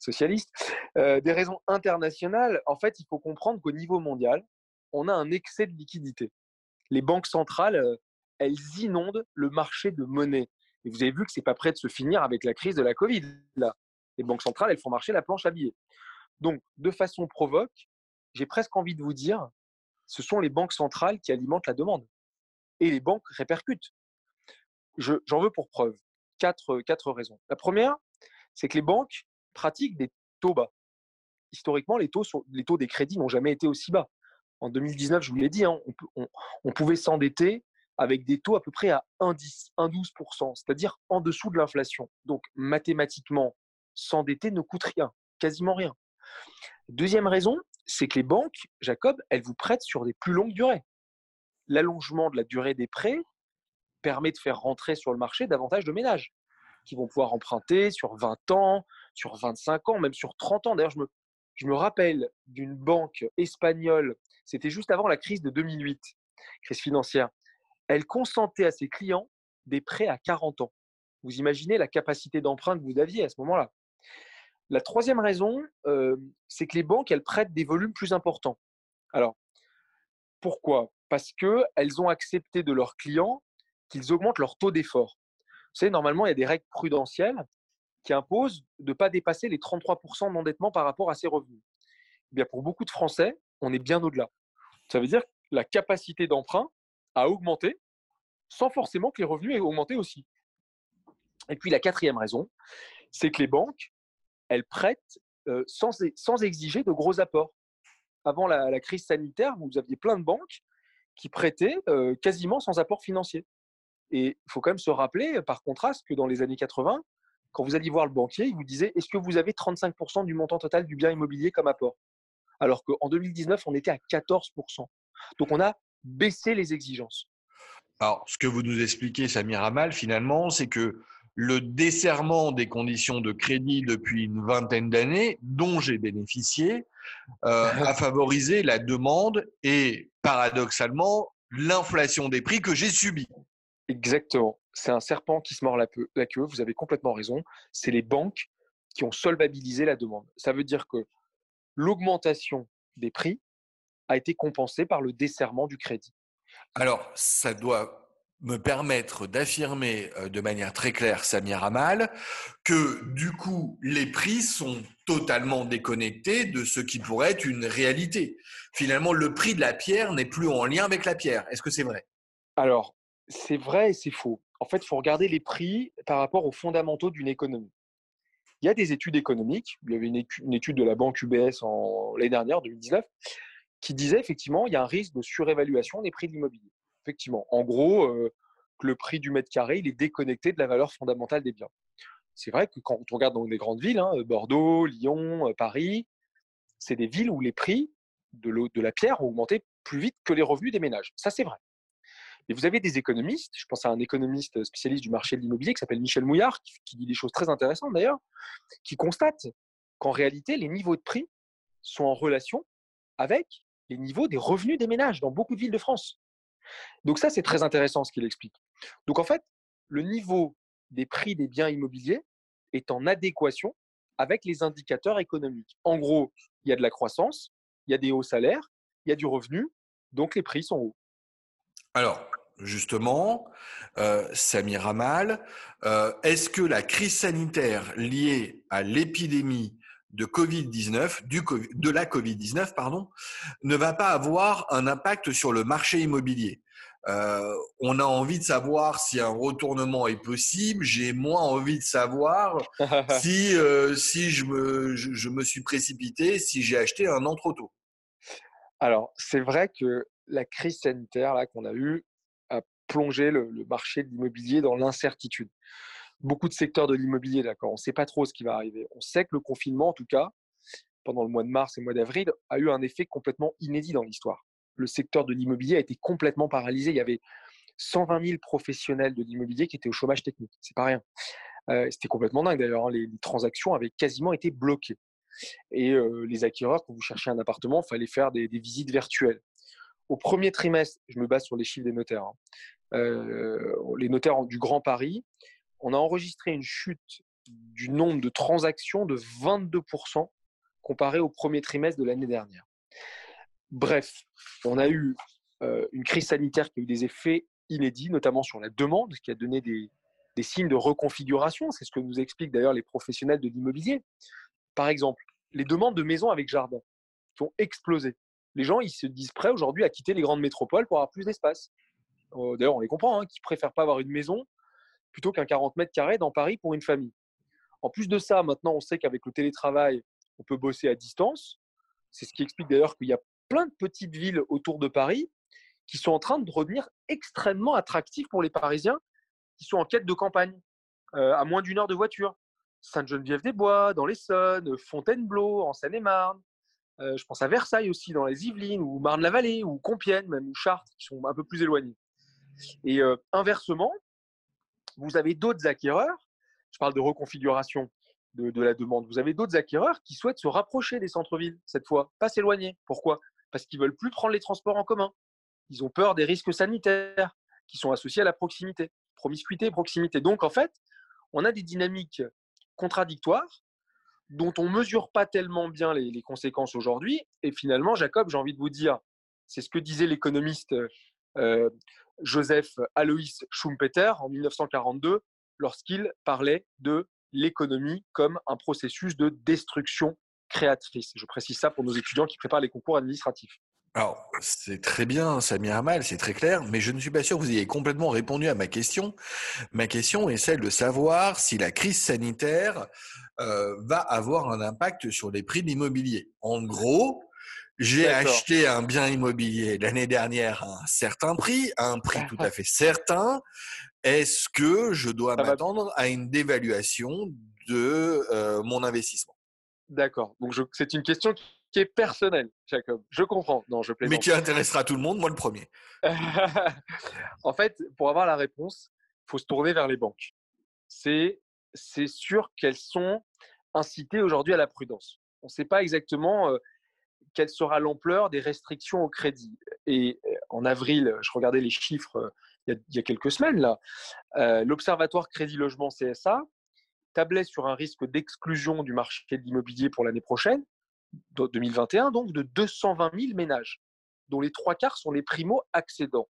Speaker 2: socialiste. Euh, des raisons internationales, en fait, il faut comprendre qu'au niveau mondial, on a un excès de liquidité. Les banques centrales, euh, elles inondent le marché de monnaie. Et vous avez vu que ce n'est pas prêt de se finir avec la crise de la Covid. Les banques centrales, elles font marcher la planche à billets. Donc, de façon provoque, j'ai presque envie de vous dire, ce sont les banques centrales qui alimentent la demande. Et les banques répercutent j'en veux pour preuve quatre, quatre raisons. La première, c'est que les banques pratiquent des taux bas. Historiquement, les taux, les taux des crédits n'ont jamais été aussi bas. En 2019, je vous l'ai dit, hein, on, on, pouvait s'endetter avec des taux à peu près à 1,12%, c'est-à-dire en dessous de l'inflation. Donc, mathématiquement, s'endetter ne coûte rien, quasiment rien. Deuxième raison, c'est que les banques, Jacob, elles vous prêtent sur des plus longues durées. L'allongement de la durée des prêts permet de faire rentrer sur le marché davantage de ménages qui vont pouvoir emprunter sur 20 ans, sur 25 ans, même sur 30 ans. D'ailleurs, je me, je me rappelle d'une banque espagnole, c'était juste avant la crise de 2008, crise financière. Elle consentait à ses clients des prêts à 40 ans. Vous imaginez la capacité d'emprunt que vous aviez à ce moment-là. La troisième raison, euh, c'est que les banques, elles prêtent des volumes plus importants. Alors, pourquoi? Parce qu'elles ont accepté de leurs clients qu'ils augmentent leur taux d'effort. Vous savez, normalement, il y a des règles prudentielles qui imposent de ne pas dépasser les 33% d'endettement par rapport à ses revenus. Eh bien, pour beaucoup de Français, on est bien au-delà. Ça veut dire que la capacité d'emprunt a augmenté sans forcément que les revenus aient augmenté aussi. Et puis la quatrième raison, c'est que les banques, elles prêtent euh, sans, exiger de gros apports. Avant la, la, crise sanitaire, vous aviez plein de banques qui prêtaient euh, quasiment sans apport financier. Et il faut quand même se rappeler, par contraste, que dans les années 80, quand vous alliez voir le banquier, il vous disait Est-ce que vous avez 35% du montant total du bien immobilier comme apport? Alors qu'en 2019, on était à 14%. Donc on a baissé les exigences.
Speaker 1: Alors, ce que vous nous expliquez, Samir Amal, finalement, c'est que le desserrement des conditions de crédit depuis une vingtaine d'années, dont j'ai bénéficié, euh, a favorisé la demande et, paradoxalement, l'inflation des prix que j'ai subie.
Speaker 2: Exactement. C'est un serpent qui se mord la, queue. Vous avez complètement raison. C'est les banques qui ont solvabilisé la demande. Ça veut dire que l'augmentation des prix a été compensée par le desserrement du crédit.
Speaker 1: Alors, ça doit me permettre d'affirmer euh, de manière très claire, Samir Amal, que du coup, les prix sont totalement déconnectés de ce qui pourrait être une réalité. Finalement, le prix de la pierre n'est plus en lien avec la pierre. Est-ce que c'est vrai?
Speaker 2: Alors, c'est vrai et c'est faux. En fait, il faut regarder les prix par rapport aux fondamentaux d'une économie. Il y a des études économiques. Il y avait une étude de la banque UBS l'année dernière, 2019, qui disait effectivement il y a un risque de surévaluation des prix de l'immobilier effectivement. En gros, euh, le prix du mètre carré, est déconnecté de la valeur fondamentale des biens. C'est vrai que quand on regarde dans les grandes villes, hein, Bordeaux, Lyon, euh, Paris, c'est des villes où les prix de, de la pierre ont augmenté plus vite que les revenus des ménages. Ça, c'est vrai. Et vous avez des économistes, je pense à un économiste spécialiste du marché de l'immobilier qui s'appelle Michel Mouillard, qui, dit des choses très intéressantes d'ailleurs, qui constate qu'en réalité, les niveaux de prix sont en relation avec les niveaux des revenus des ménages dans beaucoup de villes de France. Donc ça, c'est très intéressant ce qu'il explique. Donc en fait, le niveau des prix des biens immobiliers est en adéquation avec les indicateurs économiques. En gros, il y a de la croissance, il y a des hauts salaires, il y a du revenu, donc les prix sont hauts.
Speaker 1: Alors, justement, euh, Samir Amal, euh, est-ce que la crise sanitaire liée à l'épidémie de Covid-19, de la Covid-19, pardon, ne va pas avoir un impact sur le marché immobilier? Euh, on a envie de savoir si un retournement est possible. J'ai moins envie de savoir si, euh, si je, me, je, me suis précipité, si j'ai acheté un an trop tôt.
Speaker 2: Alors, c'est vrai que la crise sanitaire là qu'on a eue a plongé le, marché de l'immobilier dans l'incertitude beaucoup de secteurs de l'immobilier, d'accord. On ne sait pas trop ce qui va arriver. On sait que le confinement, en tout cas, pendant le mois de mars et le mois d'avril, a eu un effet complètement inédit dans l'histoire. Le secteur de l'immobilier a été complètement paralysé. Il y avait 120 000 professionnels de l'immobilier qui étaient au chômage technique. C'est pas rien. Euh, c'était complètement dingue d'ailleurs. Hein. Les, transactions avaient quasiment été bloquées. Et euh, les acquéreurs, quand vous cherchiez un appartement, il fallait faire des, visites virtuelles. Au premier trimestre, je me base sur les chiffres des notaires, hein, euh, les notaires du Grand Paris, on a enregistré une chute du nombre de transactions de 22% comparé au premier trimestre de l'année dernière. Bref, on a eu euh, une crise sanitaire qui a eu des effets inédits, notamment sur la demande, qui a donné des, signes de reconfiguration. C'est ce que nous expliquent d'ailleurs les professionnels de l'immobilier. Par exemple, les demandes de maisons avec jardin qui ont explosé. Les gens, ils se disent prêts aujourd'hui à quitter les grandes métropoles pour avoir plus d'espace. Euh, d'ailleurs, on les comprend, hein, qui préfèrent pas avoir une maison plutôt qu'un 40 mètres carrés dans Paris pour une famille. En plus de ça, maintenant, on sait qu'avec le télétravail, on peut bosser à distance. C'est ce qui explique d'ailleurs qu'il y a plein de petites villes autour de Paris qui sont en train de devenir extrêmement attractives pour les Parisiens qui sont en quête de campagne, euh, à moins d'une heure de voiture. Sainte-Geneviève-des-Bois, dans l'Essonne, Fontainebleau, en Seine-et-Marne. Euh, je pense à Versailles aussi, dans les Yvelines, ou Marne-la-Vallée, ou Compiègne, même, ou Chartres, qui sont un peu plus éloignés. Et euh, inversement, vous avez d'autres acquéreurs, je parle de reconfiguration de, la demande, vous avez d'autres acquéreurs qui souhaitent se rapprocher des centres-villes cette fois, pas s'éloigner. Pourquoi? Parce qu'ils veulent plus prendre les transports en commun. Ils ont peur des risques sanitaires qui sont associés à la proximité, promiscuité, proximité. Donc en fait, on a des dynamiques contradictoires dont on ne mesure pas tellement bien les, conséquences aujourd'hui. Et finalement, Jacob, j'ai envie de vous dire, c'est ce que disait l'économiste euh, Joseph Alois Schumpeter en 1942 lorsqu'il parlait de l'économie comme un processus de destruction créatrice. Je précise ça pour nos étudiants qui préparent les concours administratifs.
Speaker 1: Alors, c'est très bien, Samir Amal, c'est très clair, mais je ne suis pas sûr que vous ayez complètement répondu à ma question. Ma question est celle de savoir si la crise sanitaire euh, va avoir un impact sur les prix de l'immobilier. En gros, j'ai acheté un bien immobilier l'année dernière à un certain prix, à un prix tout à fait certain. Est-ce que je dois m'attendre à une dévaluation de euh, mon investissement?
Speaker 2: D'accord. Donc c'est une question qui est personnelle, Jacob. Je comprends. Non, je
Speaker 1: plaisante. Mais qui intéressera tout le monde, moi le premier.
Speaker 2: en fait, pour avoir la réponse, il faut se tourner vers les banques. C'est c'est sûr qu'elles sont incitées aujourd'hui à la prudence. On ne sait pas exactement euh, quelle sera l'ampleur des restrictions au crédit. Et euh, en avril, je regardais les chiffres euh, il y a, quelques semaines, là, euh, l'Observatoire Crédit Logement CSA tablait sur un risque d'exclusion du marché de l'immobilier pour l'année prochaine, 2021, donc de 220 000 ménages. dont les trois quarts sont les primo-accédants.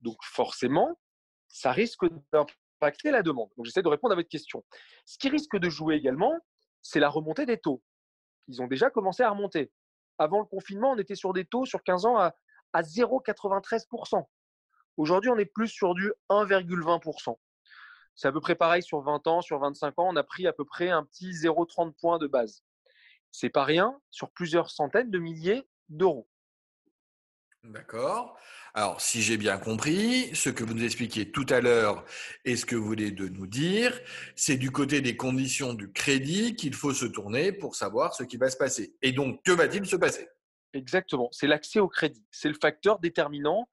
Speaker 2: Donc forcément, ça risque d'impacter la demande. Donc j'essaie de répondre à votre question. Ce qui risque de jouer également, c'est la remontée des taux. Ils ont déjà commencé à remonter. Avant le confinement, on était sur des taux sur 15 ans à, à 0,93%. Aujourd'hui, on est plus sur du 1,20%. C'est à peu près pareil sur 20 ans, sur 25 ans, on a pris à peu près un petit 0,30 points de base. C'est pas rien sur plusieurs centaines de milliers d'euros.
Speaker 1: D'accord. Alors, si j'ai bien compris, ce que vous nous expliquiez tout à l'heure et ce que vous venez de nous dire, c'est du côté des conditions du crédit qu'il faut se tourner pour savoir ce qui va se passer. Et donc, que va-t-il se passer?
Speaker 2: Exactement. C'est l'accès au crédit. C'est le facteur déterminant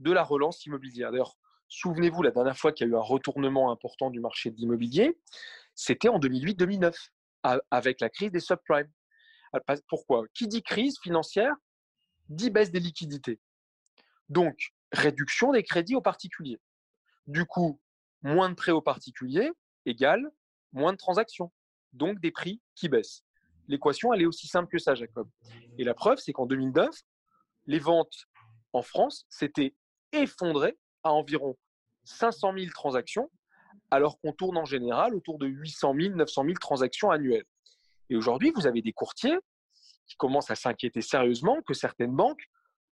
Speaker 2: de la relance immobilière. D'ailleurs, souvenez-vous, la dernière fois qu'il y a eu un retournement important du marché de l'immobilier, c'était en 2008-2009, avec la crise des subprimes. Pourquoi? Qui dit crise financière dit baisse des liquidités. Donc, réduction des crédits aux particuliers. Du coup, moins de prêts aux particuliers égale moins de transactions, donc des prix qui baissent. L'équation, elle est aussi simple que ça, Jacob. Et la preuve, c'est qu'en 2009, les ventes en France s'étaient effondrées à environ 500 000 transactions, alors qu'on tourne en général autour de 800 000, 900 000 transactions annuelles. Et aujourd'hui, vous avez des courtiers qui commencent à s'inquiéter sérieusement que certaines banques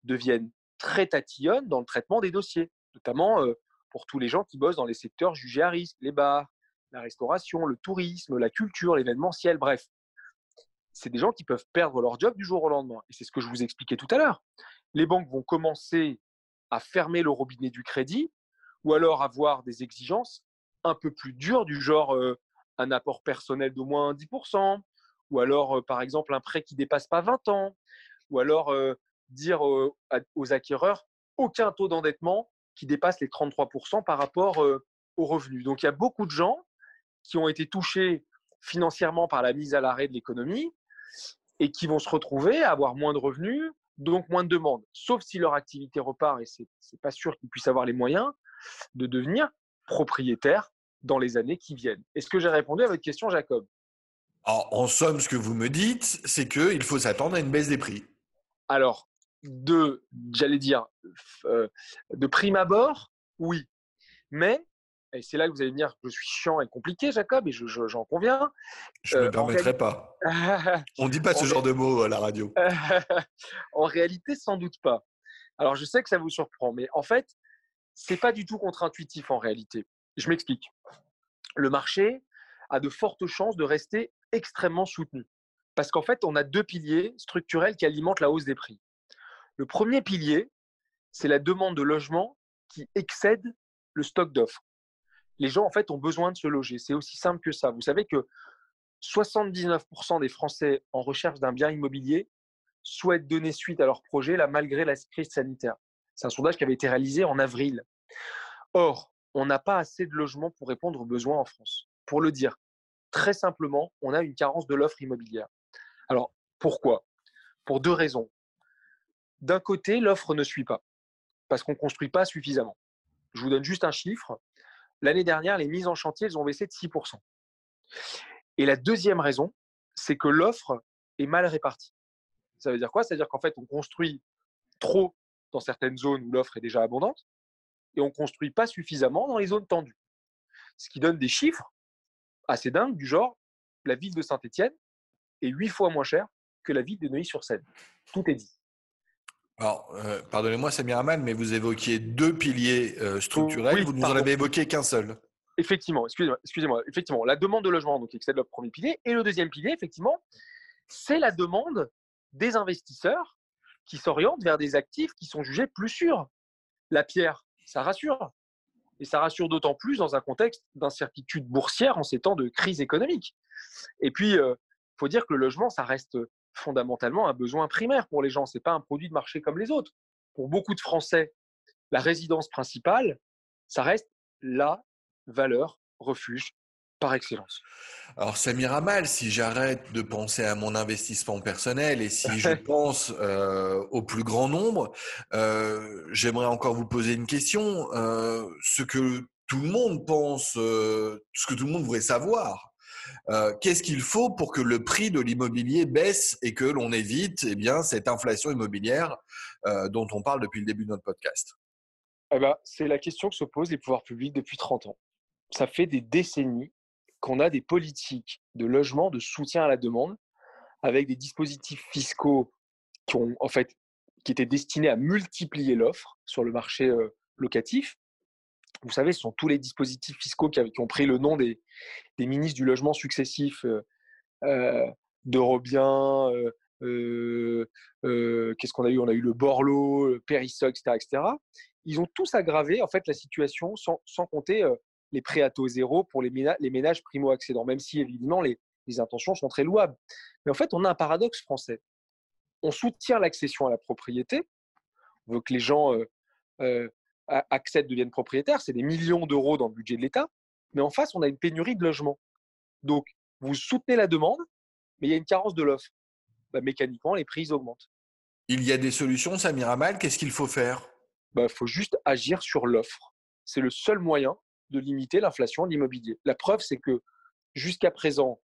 Speaker 2: deviennent très tatillonnes dans le traitement des dossiers, notamment euh, pour tous les gens qui bossent dans les secteurs jugés à risque, les bars, la restauration, le tourisme, la culture, l'événementiel, bref. C'est des gens qui peuvent perdre leur job du jour au lendemain. Et c'est ce que je vous expliquais tout à l'heure. Les banques vont commencer à fermer le robinet du crédit ou alors avoir des exigences un peu plus dures du genre un apport personnel d'au moins 10%, ou alors par exemple un prêt qui dépasse pas 20 ans, ou alors dire aux acquéreurs aucun taux d'endettement qui dépasse les 33% par rapport aux revenus. Donc il y a beaucoup de gens qui ont été touchés financièrement par la mise à l'arrêt de l'économie et qui vont se retrouver à avoir moins de revenus, donc moins de demandes, sauf si leur activité repart et c'est n'est pas sûr qu'ils puissent avoir les moyens de devenir propriétaires dans les années qui viennent. Est-ce que j'ai répondu à votre question, Jacob?
Speaker 1: En somme, ce que vous me dites, c'est qu'il faut s'attendre à une baisse des prix.
Speaker 2: Alors, de, j'allais dire, euh, de prime abord, oui. Mais, et c'est là que vous allez me dire que je suis chiant et compliqué, Jacob, et j'en conviens.
Speaker 1: Je ne me euh, permettrai pas. On ne dit pas ce genre de mots à la radio.
Speaker 2: en réalité, sans doute pas. Alors, je sais que ça vous surprend, mais en fait, c'est pas du tout contre-intuitif en réalité. Je m'explique. Le marché a de fortes chances de rester extrêmement soutenu. Parce qu'en fait, on a deux piliers structurels qui alimentent la hausse des prix. Le premier pilier, c'est la demande de logement qui excède le stock d'offres. Les gens, en fait, ont besoin de se loger. C'est aussi simple que ça. Vous savez que 79% des Français en recherche d'un bien immobilier souhaitent donner suite à leur projet là, malgré la crise sanitaire. C'est un sondage qui avait été réalisé en avril. Or, on n'a pas assez de logements pour répondre aux besoins en France. Pour le dire, très simplement, on a une carence de l'offre immobilière. Alors, pourquoi? Pour deux raisons. D'un côté, l'offre ne suit pas, parce qu'on ne construit pas suffisamment. Je vous donne juste un chiffre. L'année dernière, les mises en chantier, elles ont baissé de 6%. Et la deuxième raison, c'est que l'offre est mal répartie. Ça veut dire quoi? Ça veut dire qu'en fait, on construit trop dans certaines zones où l'offre est déjà abondante et on ne construit pas suffisamment dans les zones tendues. Ce qui donne des chiffres assez dingue, du genre, la ville de Saint-Étienne est huit fois moins chère que la ville de Neuilly-sur-Seine. Tout est dit.
Speaker 1: Alors, euh, pardonnez-moi, Samir Aman, mais vous évoquiez deux piliers euh, structurels, vous ne nous en avez évoqué qu'un seul.
Speaker 2: Effectivement, excusez-moi, excusez-moi, effectivement, la demande de logement donc excède le premier pilier, et le deuxième pilier, effectivement, c'est la demande des investisseurs qui s'orientent vers des actifs qui sont jugés plus sûrs. La pierre, ça rassure. Et ça rassure d'autant plus dans un contexte d'incertitude boursière en ces temps de crise économique. Et puis, euh, faut dire que le logement, ça reste fondamentalement un besoin primaire pour les gens. Ce n'est pas un produit de marché comme les autres. Pour beaucoup de Français, la résidence principale, ça reste la valeur refuge par excellence.
Speaker 1: Alors ça m'ira mal si j'arrête de penser à mon investissement personnel et si je pense euh, au plus grand nombre. Euh, j'aimerais encore vous poser une question. Euh, ce que tout le monde pense, ce que tout le monde voudrait savoir, Euh, qu'est-ce qu'il faut pour que le prix de l'immobilier baisse et que l'on évite eh bien, cette inflation immobilière euh, dont on parle depuis le début de notre podcast?
Speaker 2: Eh ben, C'est la question que se posent les pouvoirs publics depuis 30 ans. Ça fait des décennies qu'on a des politiques de logement, de soutien à la demande, avec des dispositifs fiscaux qui, ont, en fait, qui étaient destinés à multiplier l'offre sur le marché euh, locatif vous savez, ce sont tous les dispositifs fiscaux qui, ont pris le nom des, ministres du logement successifs, euh, euh d'Eurobien, euh, qu'est-ce qu'on a eu? On a eu le Borloo, le Périssoc, etc., etc. Ils ont tous aggravé en fait la situation sans, compter les prêts à taux zéro pour les ménages, les ménages primo-accédants, même si évidemment les, les intentions sont très louables. Mais en fait, on a un paradoxe français. On soutient l'accession à la propriété, on veut que les gens accèdent, deviennent propriétaires, c'est des millions d'euros dans le budget de l'État, mais en face, on a une pénurie de logements. Donc, vous soutenez la demande, mais il y a une carence de l'offre. Bah, mécaniquement, les prix augmentent.
Speaker 1: Il y a des solutions, Samir Amal, qu'est-ce qu'il faut faire?
Speaker 2: Il bah, faut juste agir sur l'offre. C'est le seul moyen de limiter l'inflation de l'immobilier. La preuve, c'est que jusqu'à présent,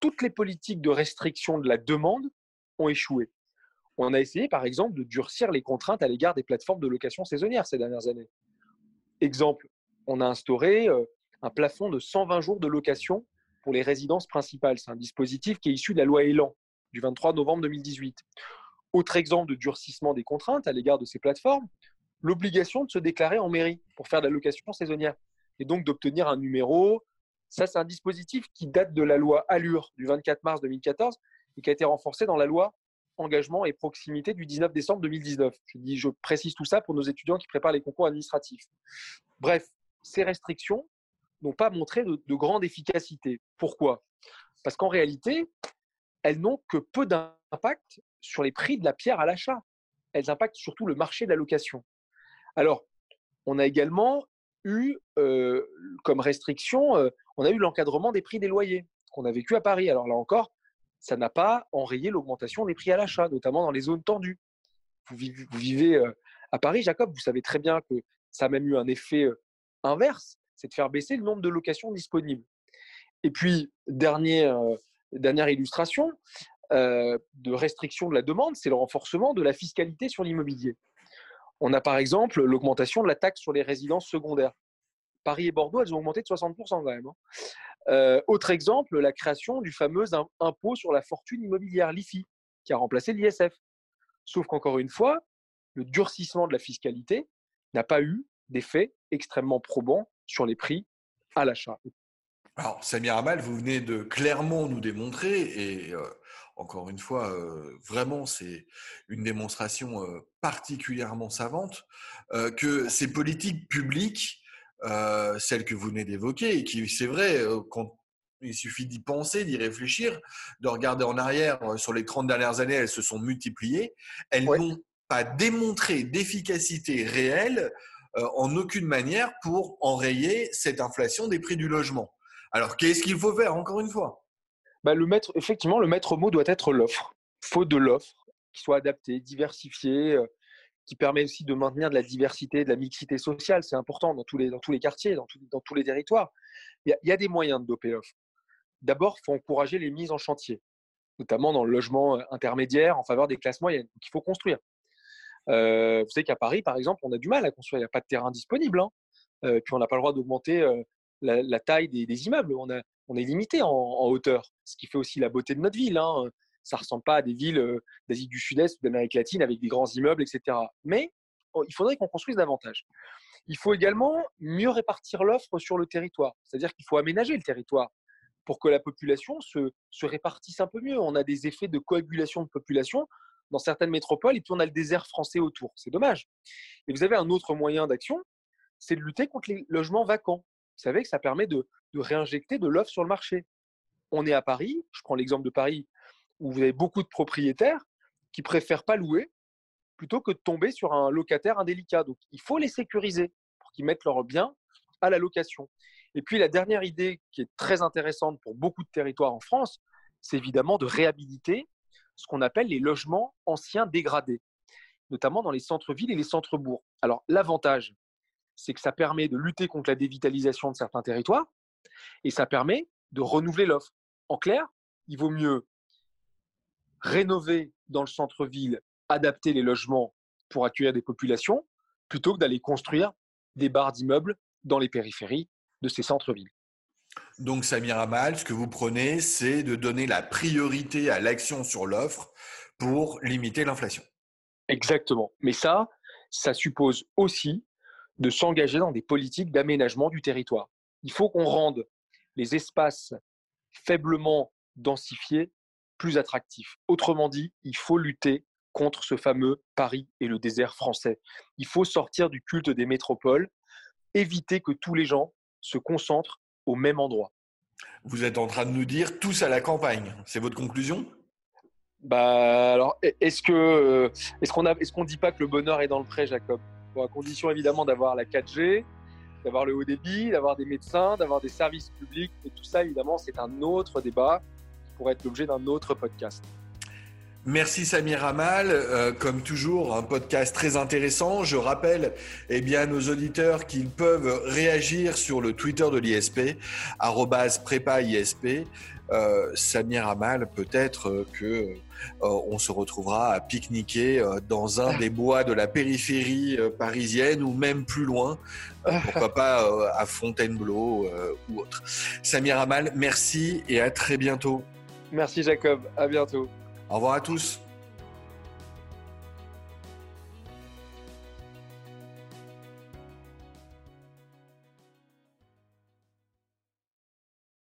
Speaker 2: toutes les politiques de restriction de la demande ont échoué. On a essayé, par exemple, de durcir les contraintes à l'égard des plateformes de location saisonnière ces dernières années. Exemple, on a instauré euh, un plafond de 120 jours de location pour les résidences principales. C'est un dispositif qui est issu de la loi Elan du 23 novembre 2018. Autre exemple de durcissement des contraintes à l'égard de ces plateformes, l'obligation de se déclarer en mairie pour faire de la location saisonnière et donc d'obtenir un numéro. Ça, c'est un dispositif qui date de la loi Allure du 24 mars 2014 et qui a été renforcé dans la loi engagement et proximité du 19 décembre 2019. Je, dis, je précise tout ça pour nos étudiants qui préparent les concours administratifs. Bref, ces restrictions n'ont pas montré de, grande efficacité. Pourquoi? Parce qu'en réalité, elles n'ont que peu d'impact sur les prix de la pierre à l'achat. Elles impactent surtout le marché de la location. Alors, on a également comme restriction, on a eu l'encadrement des prix des loyers qu'on a vécu à Paris. Alors là encore, ça n'a pas enrayé l'augmentation des prix à l'achat, notamment dans les zones tendues. Vous vivez, à Paris, Jacob, vous savez très bien que ça a même eu un effet inverse, c'est de faire baisser le nombre de locations disponibles. Et puis, dernière illustration de restriction de la demande, c'est le renforcement de la fiscalité sur l'immobilier. On a par exemple l'augmentation de la taxe sur les résidences secondaires. Paris et Bordeaux, elles ont augmenté de 60% quand même. Hein. Euh, autre exemple, la création du fameux impôt sur la fortune immobilière, l'IFI, qui a remplacé l'ISF. Sauf qu'encore une fois, le durcissement de la fiscalité n'a pas eu d'effet extrêmement probant sur les prix à l'achat.
Speaker 1: Alors, Samir Amal, vous venez de clairement nous démontrer, et euh, encore une fois, euh, vraiment, c'est une démonstration particulièrement savante, que ces politiques publiques euh, celle que vous venez d'évoquer, et qui, c'est vrai, euh, quand il suffit d'y penser, d'y réfléchir, de regarder en arrière, euh, sur les 30 dernières années, elles se sont multipliées. Elles n'ont pas démontré d'efficacité réelle en aucune manière pour enrayer cette inflation des prix du logement. Alors, qu'est-ce qu'il faut faire, encore une fois?
Speaker 2: Bah, Effectivement, le maître mot doit être l'offre. Faut de l'offre qui soit adaptée, diversifiée, qui permet aussi de maintenir de la diversité, de la mixité sociale. C'est important dans tous les, quartiers, dans, tous les territoires. Il y, a, des moyens de doper l'offre. D'abord, il faut encourager les mises en chantier, notamment dans le logement euh, intermédiaire en faveur des classes moyennes. qu'il faut construire. Euh, vous savez qu'à Paris, par exemple, on a du mal à construire. Il n'y a pas de terrain disponible. Hein. Euh, puis on n'a pas le droit d'augmenter la, taille des, immeubles. On est limité en, hauteur, ce qui fait aussi la beauté de notre ville. Hein ça ressemble pas à des villes euh, d'Asie du Sud-Est ou d'Amérique latine avec des grands immeubles, etc. Mais oh, il faudrait qu'on construise davantage. Il faut également mieux répartir l'offre sur le territoire, c'est-à-dire qu'il faut aménager le territoire pour que la population se, se, répartisse un peu mieux. On a des effets de coagulation de population dans certaines métropoles et puis on a le désert français autour. C'est dommage. Et vous avez un autre moyen d'action, c'est de lutter contre les logements vacants. Vous savez que ça permet de, de réinjecter de l'offre sur le marché. On est à Paris, je prends l'exemple de Paris, où vous avez beaucoup de propriétaires qui préfèrent pas louer plutôt que de tomber sur un locataire indélicat. Donc, il faut les sécuriser pour qu'ils mettent leurs biens à la location. Et puis, la dernière idée qui est très intéressante pour beaucoup de territoires en France, c'est évidemment de réhabiliter ce qu'on appelle les logements anciens dégradés, notamment dans les centres-villes et les centres-bourgs. Alors, l'avantage, c'est que ça permet de lutter contre la dévitalisation de certains territoires et ça permet de renouveler l'offre. En clair, il vaut mieux rénover dans le centre-ville, adapter les logements pour accueillir des populations, plutôt que d'aller construire des barres d'immeubles dans les périphéries de ces centres-villes.
Speaker 1: Donc, Samir Amal, ce que vous prenez, c'est de donner la priorité à l'action sur l'offre pour limiter l'inflation.
Speaker 2: Exactement. Mais ça, ça suppose aussi de s'engager dans des politiques d'aménagement du territoire. Il faut qu'on rende les espaces faiblement densifiés plus attractifs. Autrement dit, il faut lutter contre ce fameux Paris et le désert français. Il faut sortir du culte des métropoles, éviter que tous les gens se concentrent au même endroit.
Speaker 1: Vous êtes en train de nous dire tous à la campagne. C'est votre conclusion?
Speaker 2: Bah alors, est-ce que euh, est-ce qu'on est-ce qu'on dit pas que le bonheur est dans le pré, Jacob? À condition évidemment d'avoir la 4G, d'avoir le haut débit, d'avoir des médecins, d'avoir des services publics. Et tout ça, évidemment, c'est un autre débat qui pourrait être l'objet d'un autre podcast.
Speaker 1: Merci Samir Amal, euh, comme toujours un podcast très intéressant. Je rappelle eh bien à nos auditeurs qu'ils peuvent réagir sur le Twitter de l'ISP @prépa_isp. Euh, Samir Amal, peut-être que euh, on se retrouvera à pique-niquer euh, dans un des bois de la périphérie parisienne ou même plus loin, pourquoi pas à Fontainebleau ou autre. Samir Amal, merci et à très bientôt.
Speaker 2: Merci Jacob, à bientôt.
Speaker 1: Au revoir à tous.